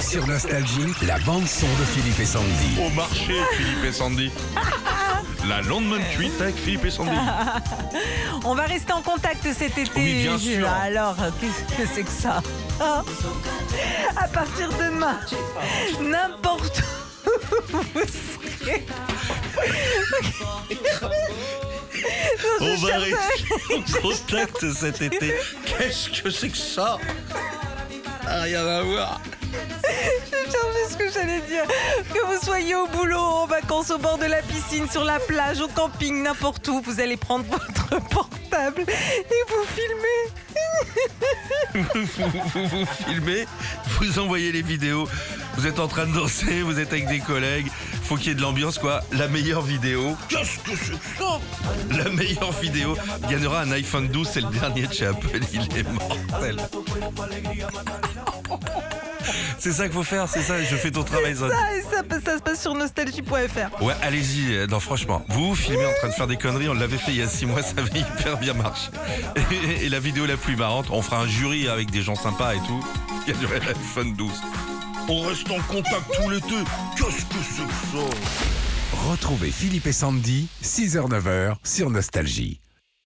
Sur Nostalgie, la bande-son de Philippe et Sandy. Au marché, Philippe et Sandy. La lendemain cuite avec Philippe et Sandy. On va rester en contact cet été. Oui, bien sûr. Alors, qu'est-ce que c'est que ça. À partir de demain, n'importe où vous serez. On va rester en contact cet été. Qu'est-ce que c'est que ça Ah, Rien à voir. Cherchais ce que j'allais dire. Que vous soyez au boulot, en vacances, au bord de la piscine, sur la plage, au camping, n'importe où, vous allez prendre votre portable et vous filmez. Vous vous filmez, vous envoyez les vidéos, vous êtes en train de danser, vous êtes avec des collègues, faut qu'il y ait de l'ambiance quoi. La meilleure vidéo, qu'est-ce que c'est ça? La meilleure vidéo gagnera un iPhone 12, c'est le dernier de chez Apple, il est mortel. C'est ça qu'il faut faire, c'est ça, je fais ton travail. Ça, et ça, ça se passe sur nostalgie.fr. Ouais, allez-y, euh, non franchement, vous filmez en train de faire des conneries, on l'avait fait il y a six mois, ça avait hyper bien marché. Et, et la vidéo la plus marrante, on fera un jury avec des gens sympas et tout, qui a duré l'iPhone 12. On reste en contact tout l'été, qu'est-ce que c'est que ça? Retrouvez Philippe et Sandy, 6h-9h sur Nostalgie.